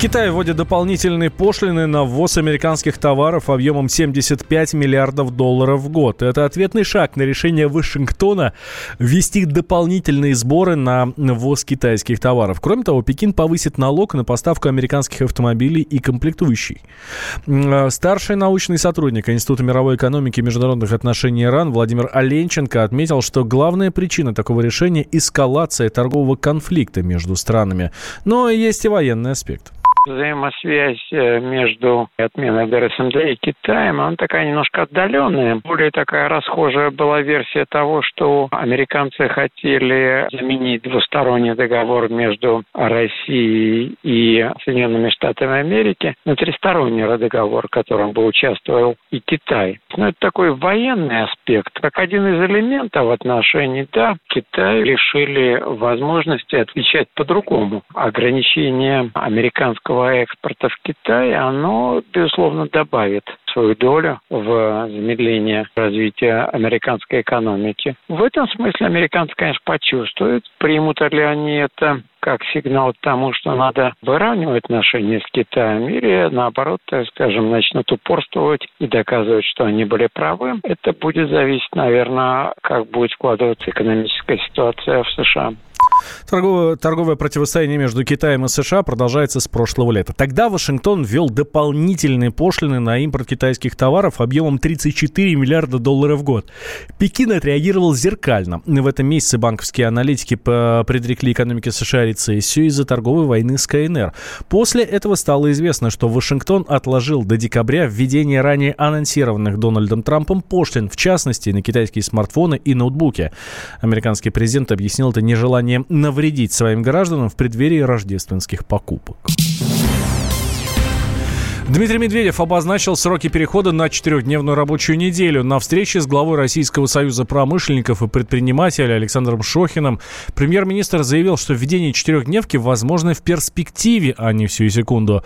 Китай вводит дополнительные пошлины на ввоз американских товаров объемом 75 миллиардов долларов в год. Это ответный шаг на решение Вашингтона ввести дополнительные сборы на ввоз китайских товаров. Кроме того, Пекин повысит налог на поставку американских автомобилей и комплектующий. Э, старший научный сотрудник Института мировой экономики и международных отношений Иран Владимир Оленченко отметил, что главная причина такого решения – эскалация торгового конфликта между странами. Но есть и военный аспект взаимосвязь э, между отменой ДРСМД и Китаем, она такая немножко отдаленная. Более такая расхожая была версия того, что американцы хотели заменить двусторонний договор между Россией и Соединенными Штатами Америки на тристоронний договор, в котором бы участвовал и Китай. Но это такой военный аспект. Как один из элементов отношений, да, Китай лишили возможности отвечать по-другому. Ограничение американского российского экспорта в Китай, оно, безусловно, добавит свою долю в замедление развития американской экономики. В этом смысле американцы, конечно, почувствуют, примут ли они это как сигнал к тому, что надо выравнивать отношения с Китаем, или наоборот, так скажем, начнут упорствовать и доказывать, что они были правы. Это будет зависеть, наверное, как будет складываться экономическая ситуация в США. Торговое, торговое противостояние между Китаем и США продолжается с прошлого лета. Тогда Вашингтон ввел дополнительные пошлины на импорт китайских товаров объемом 34 миллиарда долларов в год. Пекин отреагировал зеркально. В этом месяце банковские аналитики предрекли экономике США рецессию из-за торговой войны с КНР. После этого стало известно, что Вашингтон отложил до декабря введение ранее анонсированных Дональдом Трампом пошлин, в частности, на китайские смартфоны и ноутбуки. Американский президент объяснил это нежеланием навредить своим гражданам в преддверии рождественских покупок. Дмитрий Медведев обозначил сроки перехода на четырехдневную рабочую неделю. На встрече с главой Российского союза промышленников и предпринимателей Александром Шохиным премьер-министр заявил, что введение четырехдневки возможно в перспективе, а не всю секунду.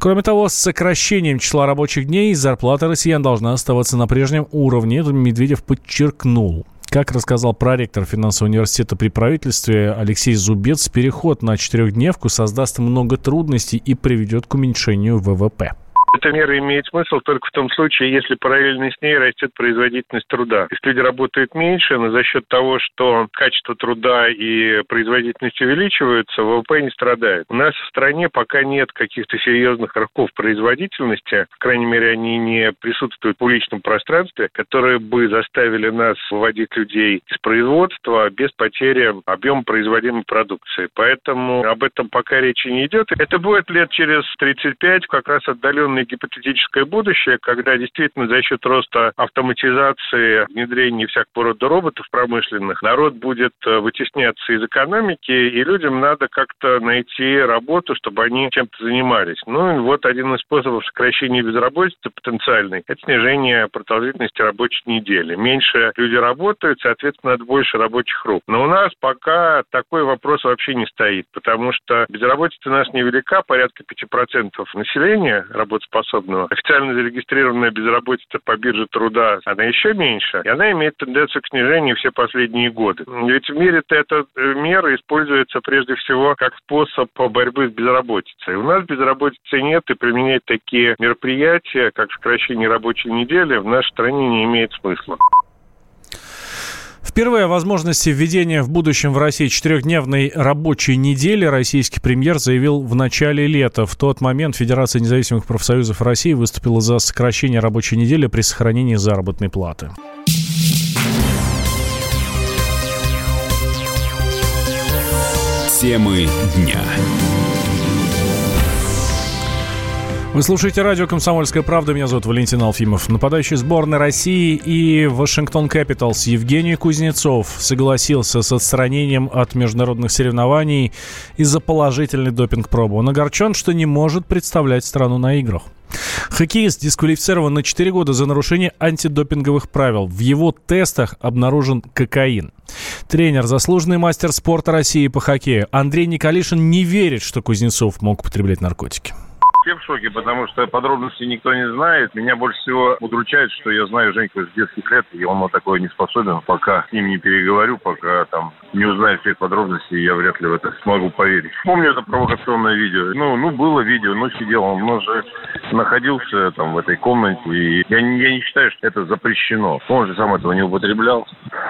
Кроме того, с сокращением числа рабочих дней зарплата россиян должна оставаться на прежнем уровне. Медведев подчеркнул. Как рассказал проректор финансового университета при правительстве Алексей Зубец, переход на четырехдневку создаст много трудностей и приведет к уменьшению ВВП. Эта мера имеет смысл только в том случае, если параллельно с ней растет производительность труда. Если люди работают меньше, но за счет того, что качество труда и производительность увеличиваются, ВВП не страдает. У нас в стране пока нет каких-то серьезных рывков производительности, по крайней мере, они не присутствуют в публичном пространстве, которые бы заставили нас выводить людей из производства без потери объема производимой продукции. Поэтому об этом пока речи не идет. Это будет лет через 35, как раз отдаленный гипотетическое будущее, когда действительно за счет роста автоматизации, внедрения всякого рода роботов промышленных, народ будет э, вытесняться из экономики, и людям надо как-то найти работу, чтобы они чем-то занимались. Ну и вот один из способов сокращения безработицы потенциальной – это снижение продолжительности рабочей недели. Меньше люди работают, соответственно, надо больше рабочих рук. Но у нас пока такой вопрос вообще не стоит, потому что безработица у нас невелика, порядка 5% населения работы работоспособного. Официально зарегистрированная безработица по бирже труда, она еще меньше, и она имеет тенденцию к снижению все последние годы. Ведь в мире-то эта э, мера используется прежде всего как способ борьбы с безработицей. У нас безработицы нет, и применять такие мероприятия, как сокращение рабочей недели, в нашей стране не имеет смысла. Впервые о возможности введения в будущем в России четырехдневной рабочей недели российский премьер заявил в начале лета. В тот момент Федерация независимых профсоюзов России выступила за сокращение рабочей недели при сохранении заработной платы. Темы дня. Вы слушаете радио «Комсомольская правда». Меня зовут Валентин Алфимов. Нападающий сборной России и Вашингтон Капиталс Евгений Кузнецов согласился с отстранением от международных соревнований из-за положительной допинг-пробы. Он огорчен, что не может представлять страну на играх. Хоккеист дисквалифицирован на 4 года за нарушение антидопинговых правил. В его тестах обнаружен кокаин. Тренер, заслуженный мастер спорта России по хоккею Андрей Николишин не верит, что Кузнецов мог употреблять наркотики вообще в шоке, потому что подробностей никто не знает. Меня больше всего удручает, что я знаю Женьку с детских лет, и он на такое не способен. Пока с ним не переговорю, пока там не узнаю всех подробностей, я вряд ли в это смогу поверить. Помню это провокационное видео. Ну, ну было видео, но сидел он, но же находился там в этой комнате, и я не, я не считаю, что это запрещено. Он же сам этого не употреблял.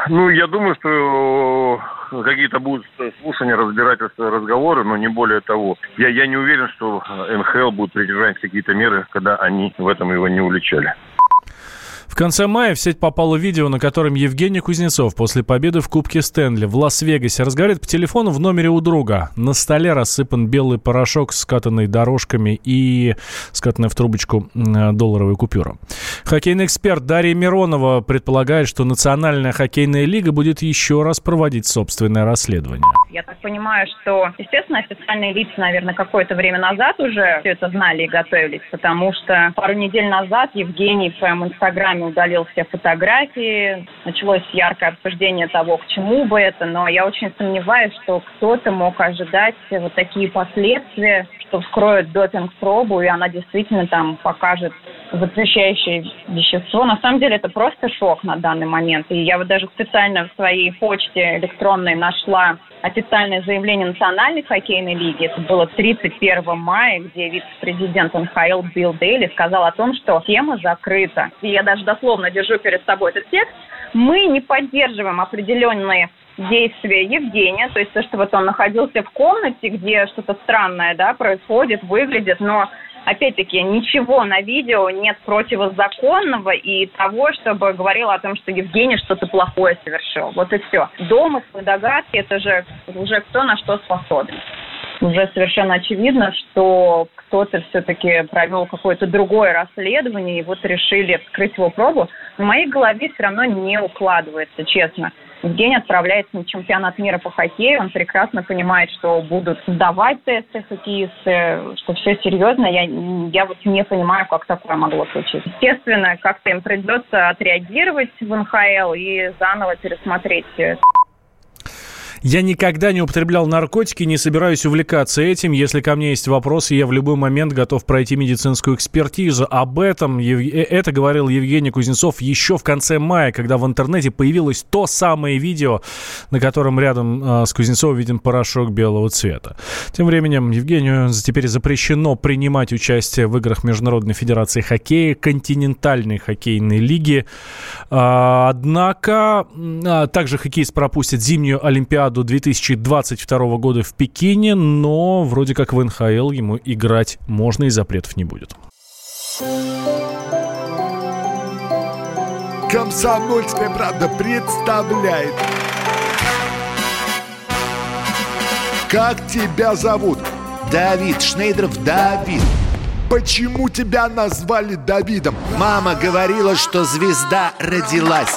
Ну, я думаю, что какие-то будут слушания, разбирательства, разговоры, но не более того. Я, я не уверен, что НХЛ будет придержать какие-то меры, когда они в этом его не уличали. Конце мая в сеть попало видео, на котором Евгений Кузнецов после победы в Кубке Стэнли в Лас-Вегасе разговаривает по телефону в номере у друга. На столе рассыпан белый порошок, скатанный дорожками и скатанная в трубочку долларовая купюра. Хоккейный эксперт Дарья Миронова предполагает, что Национальная хоккейная лига будет еще раз проводить собственное расследование. Я так понимаю, что, естественно, официальные лица, наверное, какое-то время назад уже все это знали и готовились, потому что пару недель назад Евгений в своем инстаграме удалил все фотографии, началось яркое обсуждение того, к чему бы это, но я очень сомневаюсь, что кто-то мог ожидать вот такие последствия, что вскроют допинг-пробу, и она действительно там покажет запрещающее вещество. На самом деле это просто шок на данный момент. И я вот даже специально в своей почте электронной нашла официальное заявление Национальной хоккейной лиги. Это было 31 мая, где вице-президент НХЛ Билл Дейли сказал о том, что тема закрыта. И я даже дословно держу перед собой этот текст. Мы не поддерживаем определенные действия Евгения, то есть то, что вот он находился в комнате, где что-то странное, да, происходит, выглядит, но опять-таки, ничего на видео нет противозаконного и того, чтобы говорило о том, что Евгений что-то плохое совершил. Вот и все. Домыслы, догадки, это же уже кто на что способен. Уже совершенно очевидно, что кто-то все-таки провел какое-то другое расследование, и вот решили вскрыть его пробу. В моей голове все равно не укладывается, честно. Евгений отправляется на чемпионат мира по хоккею. Он прекрасно понимает, что будут сдавать тесты хоккеисты, что все серьезно. Я, я вот не понимаю, как такое могло случиться. Естественно, как-то им придется отреагировать в НХЛ и заново пересмотреть я никогда не употреблял наркотики, не собираюсь увлекаться этим. Если ко мне есть вопросы, я в любой момент готов пройти медицинскую экспертизу. Об этом э, это говорил Евгений Кузнецов еще в конце мая, когда в интернете появилось то самое видео, на котором рядом э, с Кузнецовым виден порошок белого цвета. Тем временем Евгению теперь запрещено принимать участие в играх Международной Федерации Хоккея, континентальной хоккейной лиги. А, однако а, также хоккеист пропустит зимнюю Олимпиаду Олимпиаду 2022 года в Пекине, но вроде как в НХЛ ему играть можно и запретов не будет. Комсомольская правда представляет. Как тебя зовут? Давид Шнейдров Давид. Почему тебя назвали Давидом? Мама говорила, что звезда родилась.